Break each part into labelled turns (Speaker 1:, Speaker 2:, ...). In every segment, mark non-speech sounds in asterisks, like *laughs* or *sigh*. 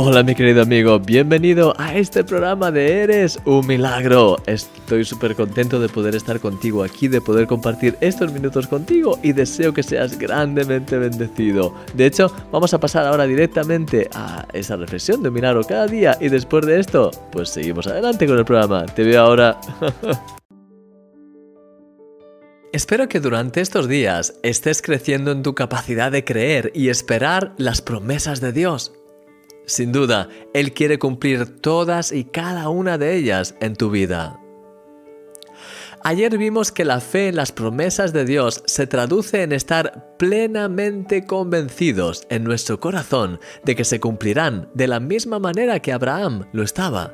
Speaker 1: Hola mi querido amigo, bienvenido a este programa de Eres un Milagro. Estoy súper contento de poder estar contigo aquí, de poder compartir estos minutos contigo y deseo que seas grandemente bendecido. De hecho, vamos a pasar ahora directamente a esa reflexión de un milagro cada día y después de esto, pues seguimos adelante con el programa. Te veo ahora. *laughs* Espero que durante estos días estés creciendo en tu capacidad de creer y esperar las promesas de Dios. Sin duda, Él quiere cumplir todas y cada una de ellas en tu vida. Ayer vimos que la fe en las promesas de Dios se traduce en estar plenamente convencidos en nuestro corazón de que se cumplirán de la misma manera que Abraham lo estaba.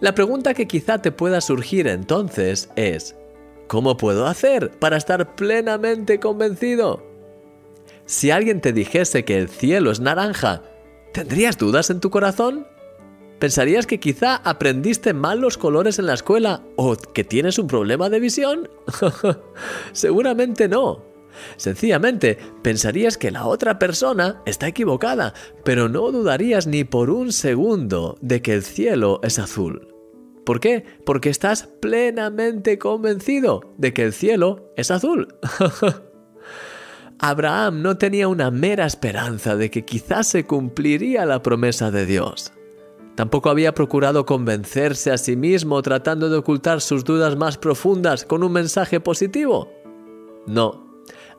Speaker 1: La pregunta que quizá te pueda surgir entonces es, ¿cómo puedo hacer para estar plenamente convencido? Si alguien te dijese que el cielo es naranja, ¿Tendrías dudas en tu corazón? ¿Pensarías que quizá aprendiste mal los colores en la escuela o que tienes un problema de visión? *laughs* Seguramente no. Sencillamente pensarías que la otra persona está equivocada, pero no dudarías ni por un segundo de que el cielo es azul. ¿Por qué? Porque estás plenamente convencido de que el cielo es azul. *laughs* Abraham no tenía una mera esperanza de que quizás se cumpliría la promesa de Dios. Tampoco había procurado convencerse a sí mismo tratando de ocultar sus dudas más profundas con un mensaje positivo. No.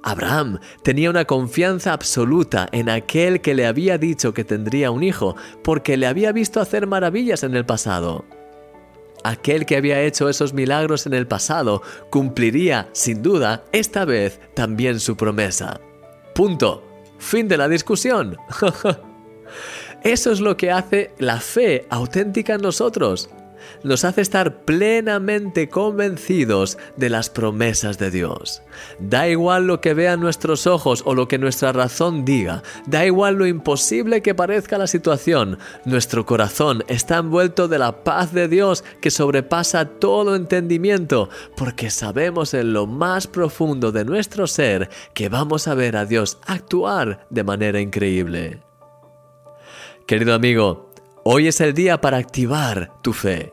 Speaker 1: Abraham tenía una confianza absoluta en aquel que le había dicho que tendría un hijo, porque le había visto hacer maravillas en el pasado aquel que había hecho esos milagros en el pasado cumpliría, sin duda, esta vez también su promesa. Punto. Fin de la discusión. *laughs* Eso es lo que hace la fe auténtica en nosotros nos hace estar plenamente convencidos de las promesas de Dios. Da igual lo que vean nuestros ojos o lo que nuestra razón diga, da igual lo imposible que parezca la situación, nuestro corazón está envuelto de la paz de Dios que sobrepasa todo entendimiento, porque sabemos en lo más profundo de nuestro ser que vamos a ver a Dios actuar de manera increíble. Querido amigo, Hoy es el día para activar tu fe.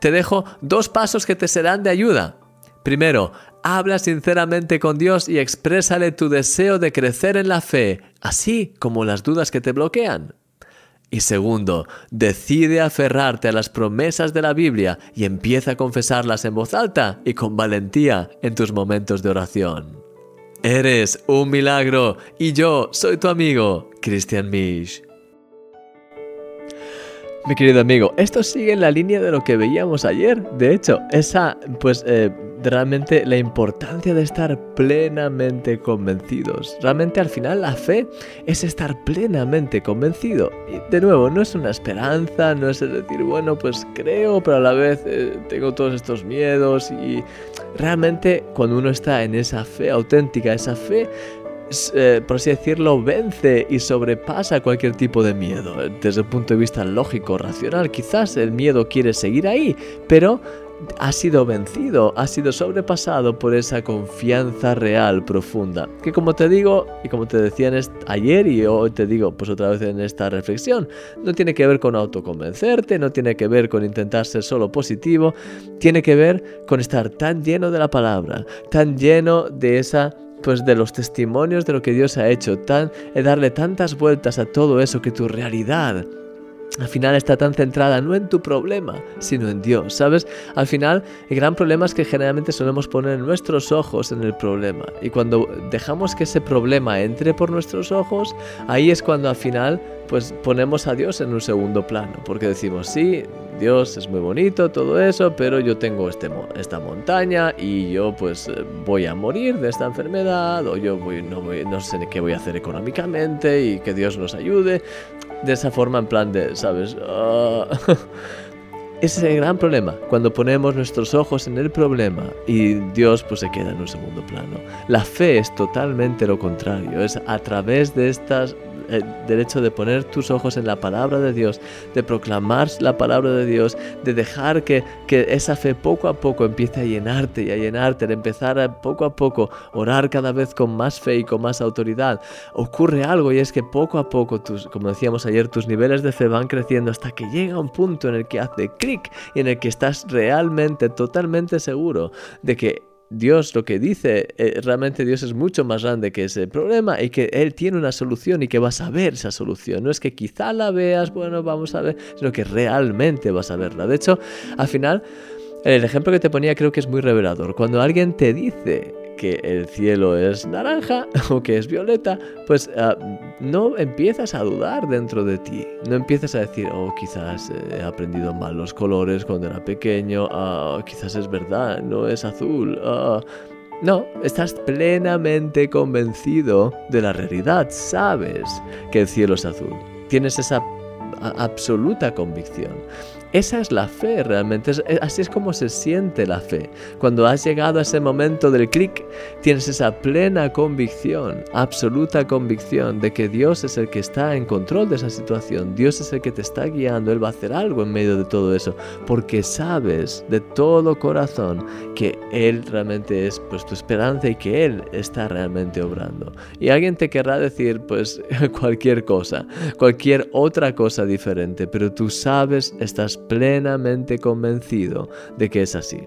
Speaker 1: Te dejo dos pasos que te serán de ayuda. Primero, habla sinceramente con Dios y exprésale tu deseo de crecer en la fe, así como las dudas que te bloquean. Y segundo, decide aferrarte a las promesas de la Biblia y empieza a confesarlas en voz alta y con valentía en tus momentos de oración. Eres un milagro y yo soy tu amigo, Christian Misch. Mi querido amigo, esto sigue en la línea de lo que veíamos ayer. De hecho, esa, pues, eh, realmente la importancia de estar plenamente convencidos. Realmente al final la fe es estar plenamente convencido. Y de nuevo, no es una esperanza, no es decir, bueno, pues creo, pero a la vez eh, tengo todos estos miedos. Y realmente cuando uno está en esa fe auténtica, esa fe eh, por así decirlo, vence y sobrepasa cualquier tipo de miedo. Desde el punto de vista lógico, racional, quizás el miedo quiere seguir ahí, pero ha sido vencido, ha sido sobrepasado por esa confianza real, profunda. Que como te digo, y como te decía ayer y hoy te digo pues otra vez en esta reflexión, no tiene que ver con autoconvencerte, no tiene que ver con intentar ser solo positivo, tiene que ver con estar tan lleno de la palabra, tan lleno de esa pues de los testimonios de lo que Dios ha hecho, tan, eh, darle tantas vueltas a todo eso que tu realidad al final está tan centrada no en tu problema, sino en Dios, ¿sabes? Al final el gran problema es que generalmente solemos poner nuestros ojos en el problema y cuando dejamos que ese problema entre por nuestros ojos, ahí es cuando al final pues ponemos a Dios en un segundo plano, porque decimos, sí, Dios es muy bonito, todo eso, pero yo tengo este, esta montaña y yo pues eh, voy a morir de esta enfermedad o yo voy, no, no sé qué voy a hacer económicamente y que Dios nos ayude. De esa forma, en plan de, ¿sabes? Ah. *laughs* Ese es el gran problema, cuando ponemos nuestros ojos en el problema y Dios pues se queda en un segundo plano. La fe es totalmente lo contrario, es a través de estas eh, del hecho de poner tus ojos en la palabra de Dios, de proclamar la palabra de Dios, de dejar que, que esa fe poco a poco empiece a llenarte y a llenarte, de empezar a poco a poco orar cada vez con más fe y con más autoridad, ocurre algo y es que poco a poco, tus, como decíamos ayer, tus niveles de fe van creciendo hasta que llega un punto en el que hace clic y en el que estás realmente, totalmente seguro de que Dios lo que dice, eh, realmente Dios es mucho más grande que ese problema y que Él tiene una solución y que vas a ver esa solución. No es que quizá la veas, bueno, vamos a ver, sino que realmente vas a verla. De hecho, al final, el ejemplo que te ponía creo que es muy revelador. Cuando alguien te dice que el cielo es naranja *laughs* o que es violeta, pues ah, no empiezas a dudar dentro de ti. No empiezas a decir, oh, quizás he aprendido mal los colores cuando era pequeño, ah, quizás es verdad, no es azul. Ah". No, estás plenamente convencido de la realidad. Sabes que el cielo es azul. Tienes esa absoluta convicción. Esa es la fe realmente, así es como se siente la fe. Cuando has llegado a ese momento del clic, tienes esa plena convicción, absoluta convicción de que Dios es el que está en control de esa situación, Dios es el que te está guiando, Él va a hacer algo en medio de todo eso, porque sabes de todo corazón que Él realmente es pues, tu esperanza y que Él está realmente obrando. Y alguien te querrá decir pues *laughs* cualquier cosa, cualquier otra cosa diferente, pero tú sabes, estás plenamente convencido de que es así.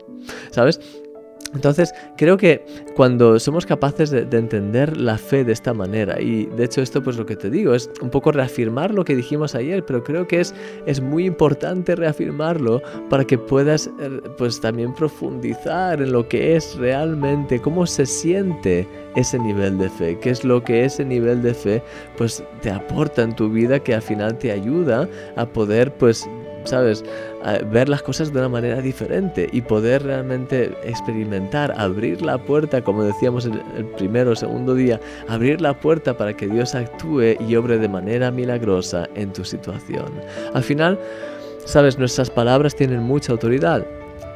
Speaker 1: ¿Sabes? Entonces, creo que cuando somos capaces de, entender la fe de esta manera, y de hecho esto pues lo que te digo, es un poco reafirmar lo que dijimos ayer, pero creo que es, es muy importante reafirmarlo para que puedas eh, pues también profundizar en lo que es realmente, cómo se siente ese nivel de fe, qué es lo que ese nivel de fe pues te aporta en tu vida que al final te ayuda a poder pues ¿sabes? ver las cosas de una manera diferente y poder realmente experimentar, abrir la puerta, como decíamos el, el primero o segundo día, abrir la puerta para que Dios actúe y obre de manera milagrosa en tu situación. Al final, ¿sabes? Nuestras palabras tienen mucha autoridad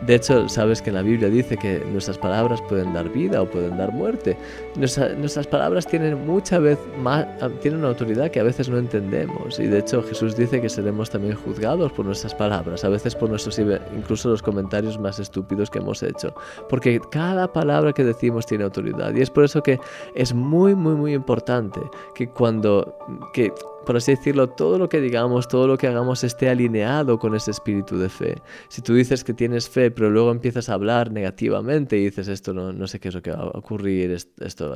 Speaker 1: de hecho, sabes que la Biblia dice que nuestras palabras pueden dar vida o pueden dar muerte. nuestras palabras tienen mucha vez más, tienen una autoridad que a veces no entendemos. Y de hecho Jesús dice que seremos también juzgados por nuestras palabras, a veces por nuestros, incluso los comentarios más estúpidos que hemos hecho. Porque cada palabra que decimos tiene autoridad. Y es por eso que es muy, muy, muy importante que cuando, que por así decirlo, todo lo que digamos, todo lo que hagamos esté alineado con ese espíritu de fe. Si tú dices que tienes fe, pero luego empiezas a hablar negativamente y dices esto no, no sé qué es lo que va a ocurrir, esto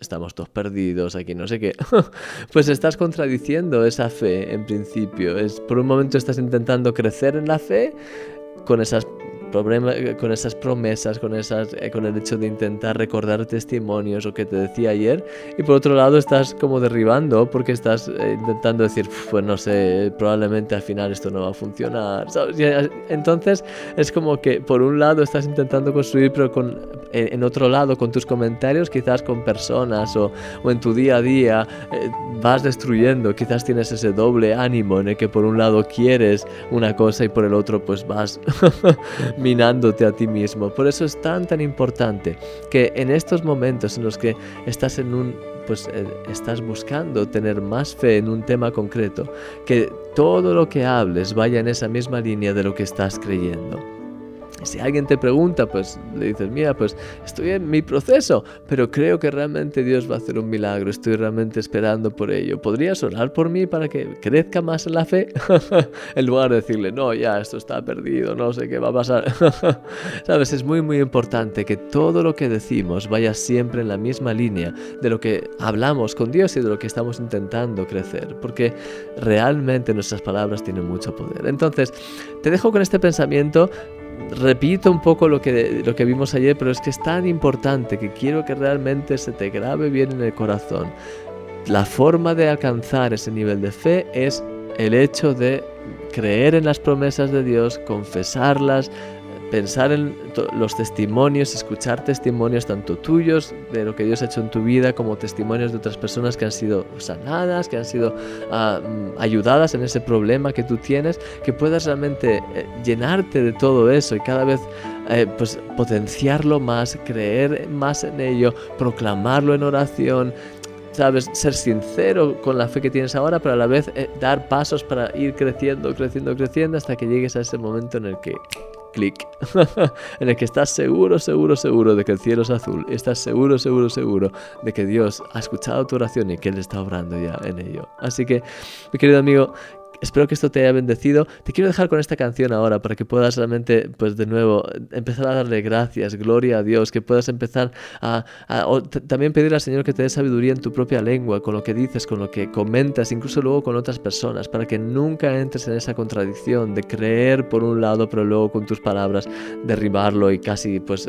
Speaker 1: estamos todos perdidos aquí, no sé qué, *laughs* pues estás contradiciendo esa fe en principio. Es, por un momento estás intentando crecer en la fe con esas eh, con esas promesas, con, esas, eh, con el hecho de intentar recordar testimonios o que te decía ayer, y por otro lado estás como derribando porque estás eh, intentando decir, pues no sé, probablemente al final esto no va a funcionar. Entonces es como que por un lado estás intentando construir, pero con, en, otro lado con tus comentarios, quizás con personas o, o en tu día a día, vas destruyendo, quizás tienes ese doble ánimo en el que por un lado quieres una cosa y por el otro pues vas *laughs* minándote a ti mismo. Por eso es tan tan importante que en estos momentos en los que estás en un pues eh, estás buscando tener más fe en un tema concreto, que todo lo que hables vaya en esa misma línea de lo que estás creyendo. Si alguien te pregunta, pues le dices, mira, pues estoy en mi proceso, pero creo que realmente Dios va a hacer un milagro, estoy realmente esperando por ello. ¿Podrías orar por mí para que crezca más en la fe? *laughs* en lugar de decirle, no, ya, esto está perdido, no sé qué va a pasar. *laughs* Sabes, es muy, muy importante que todo lo que decimos vaya siempre en la misma línea de lo que hablamos con Dios y de lo que estamos intentando crecer, porque realmente nuestras palabras tienen mucho poder. Entonces, te dejo con este pensamiento repito un poco lo que, lo que vimos ayer, pero es que es tan importante que quiero que realmente se te grabe bien en el corazón. La forma de alcanzar ese nivel de fe es el hecho de creer en las promesas de Dios, confesarlas, pensar en los testimonios, escuchar testimonios tanto tuyos de lo que Dios ha hecho en tu vida como testimonios de otras personas que han sido sanadas, que han sido mm, ayudadas en ese problema que tú tienes, que puedas realmente eh, llenarte de todo eso y cada vez eh, pues potenciarlo más, creer más en ello, proclamarlo en oración, sabes, ser sincero con la fe que tienes ahora, pero a la vez eh, dar pasos para ir creciendo, creciendo, creciendo hasta que llegues a ese momento en el que clic, *laughs* en el que estás seguro, seguro, seguro de que el cielo es azul, estás seguro, seguro, seguro de que Dios ha escuchado tu oración y que Él está obrando ya en ello. Así que, mi querido amigo, Espero que esto te haya bendecido. Te quiero dejar con esta canción ahora para que puedas realmente, pues de nuevo, empezar a darle gracias, gloria a Dios, que puedas empezar a, también pedir al Señor que te dé sabiduría en tu propia lengua, con lo que dices, con lo que comentas, incluso luego con otras personas, para que nunca entres en esa contradicción de creer por un lado, pero luego con tus palabras derribarlo y casi, pues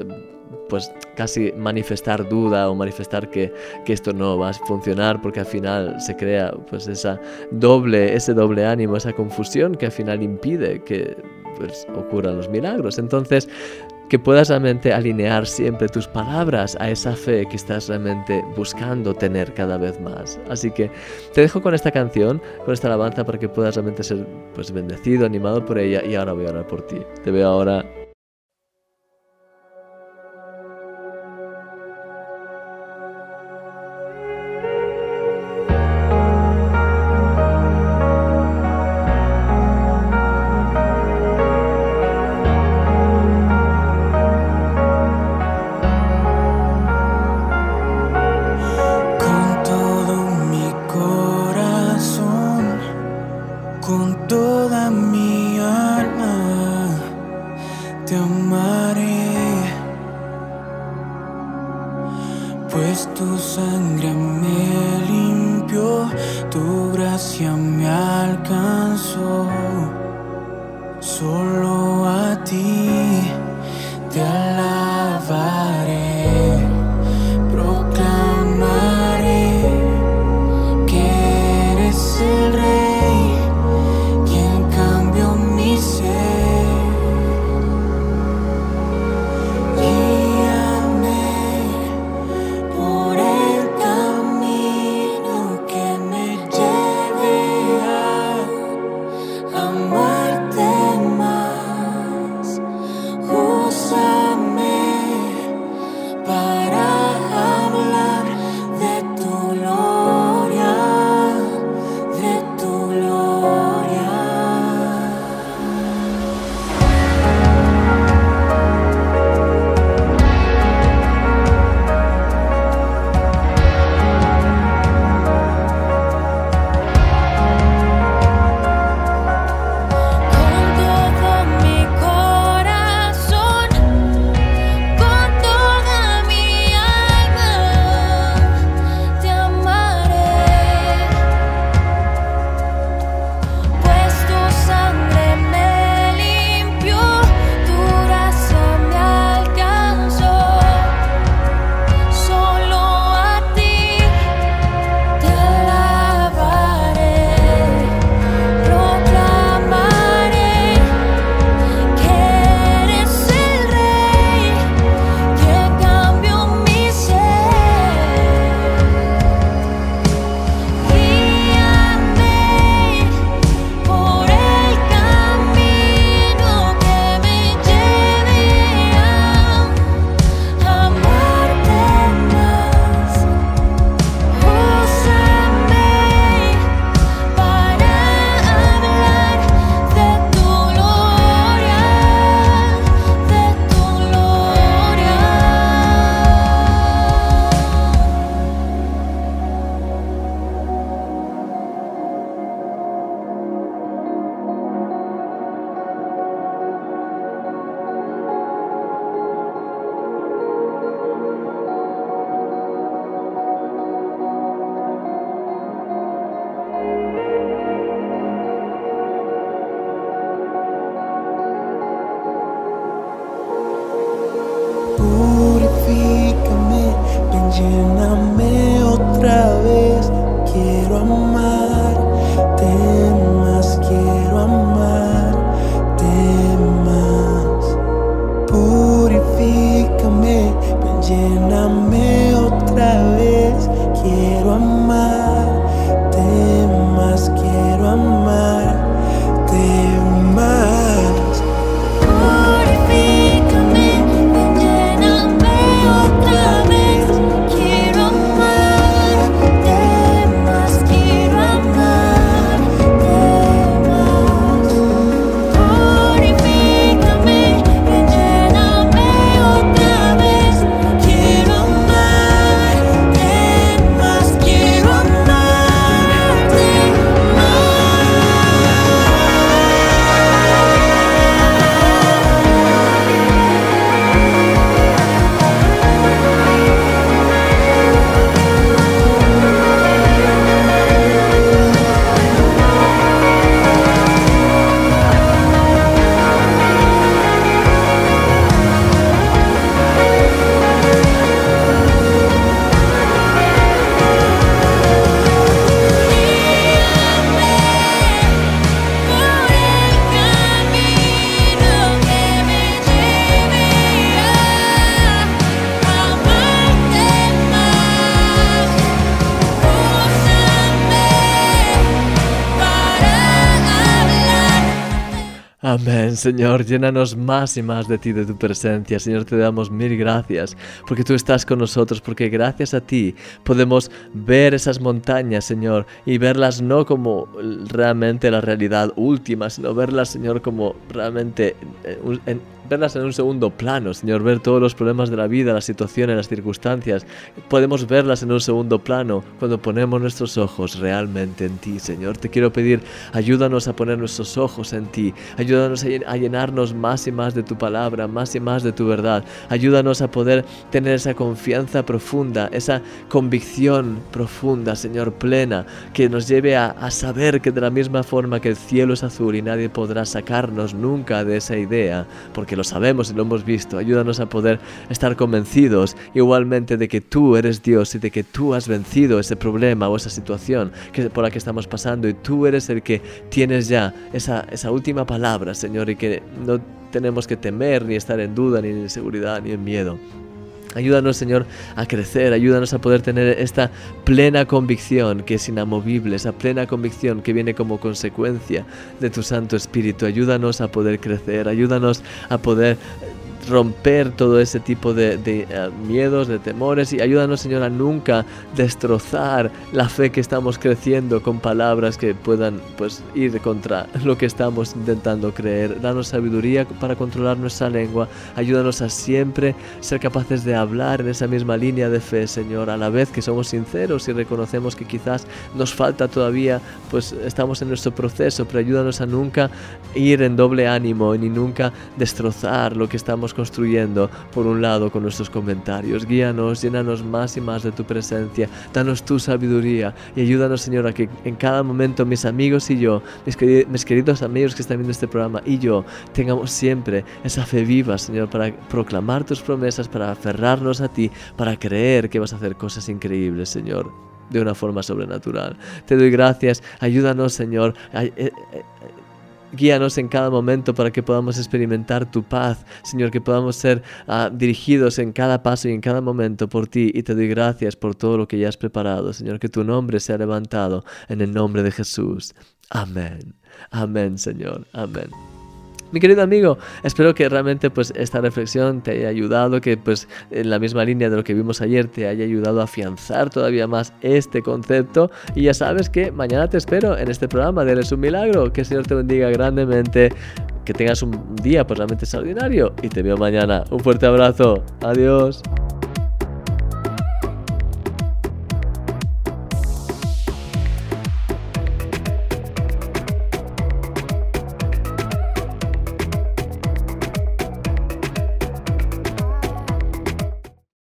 Speaker 1: pues casi manifestar duda o manifestar que, esto no va a funcionar porque al final se crea pues esa doble, ese doble ánimo, esa confusión que al final impide que pues, ocurran los milagros. Entonces, que puedas realmente alinear siempre tus palabras a esa fe que estás realmente buscando tener cada vez más. Así que te dejo con esta canción, con esta alabanza para que puedas realmente ser pues bendecido, animado por ella y ahora voy a orar por ti. Te veo ahora
Speaker 2: Lléname
Speaker 1: otra vez, quiero amarte más, quiero amarte más. Purifícame, me llena Señor, llénanos más y más de ti, de tu presencia. Señor, te damos mil gracias porque tú estás con nosotros, porque gracias a ti podemos ver esas montañas, Señor, y verlas no como realmente la realidad última, sino verlas, Señor, como realmente eh, en, verlas en un segundo plano, Señor, ver todos los problemas de la vida, las situaciones, las circunstancias. Podemos verlas en un segundo plano cuando ponemos nuestros ojos realmente en ti, Señor. Te quiero pedir, ayúdanos a poner nuestros ojos en ti, ayúdanos a llenarnos más y más de tu palabra, más y más de tu verdad. Ayúdanos a poder tener esa confianza profunda, esa convicción profunda, Señor, plena, que nos lleve a, a saber que de la misma forma que el cielo es azul y nadie podrá sacarnos nunca de esa idea, porque lo sabemos y lo hemos visto. Ayúdanos a poder estar convencidos igualmente de que tú eres Dios y de que tú has vencido ese problema o esa situación que, por la que estamos pasando y tú eres el que tienes ya esa, esa última palabra, Señor, y que no tenemos que temer ni estar en duda, ni en inseguridad, ni en miedo. Ayúdanos, Señor, a crecer, ayúdanos a poder tener esta plena convicción que es inamovible, esa plena convicción que viene como consecuencia de tu Santo Espíritu. Ayúdanos a poder crecer, ayúdanos a poder romper todo ese tipo de, eh, miedos, de temores. Y ayúdanos Señor a nunca destrozar la fe que estamos creciendo con palabras que puedan pues ir contra lo que estamos intentando creer. Danos sabiduría para controlar nuestra lengua, ayúdanos a siempre ser capaces de hablar en esa misma línea de fe Señor, a la vez que somos sinceros y reconocemos que quizás nos falta todavía, pues estamos en nuestro proceso, pero ayúdanos a nunca ir en doble ánimo ni nunca destrozar lo que estamos construyendo, por un lado, con nuestros comentarios. Guíanos, llénanos más y más de tu presencia. Danos tu sabiduría y ayúdanos, Señor, a que en cada momento mis amigos y yo, mis, queridos amigos que están viendo este programa y yo, tengamos siempre esa fe viva, Señor, para proclamar tus promesas, para aferrarnos a ti, para creer que vas a hacer cosas increíbles, Señor de una forma sobrenatural. Te doy gracias, ayúdanos Señor, eh, eh, Guíanos en cada momento para que podamos experimentar tu paz, Señor, que podamos ser ah, dirigidos en cada paso y en cada momento por ti. Y te doy gracias por todo lo que ya has preparado, Señor, que tu nombre sea levantado en el nombre de Jesús. Amén. Amén, Señor. Amén. Mi querido amigo, espero que realmente pues esta reflexión te haya ayudado, que pues en la misma línea de lo que vimos ayer te haya ayudado a afianzar todavía más este concepto. Y ya sabes que mañana te espero en este programa de Eres un Milagro, que el Señor te bendiga grandemente, que tengas un día pues realmente extraordinario. Y te veo mañana. Un fuerte abrazo, adiós.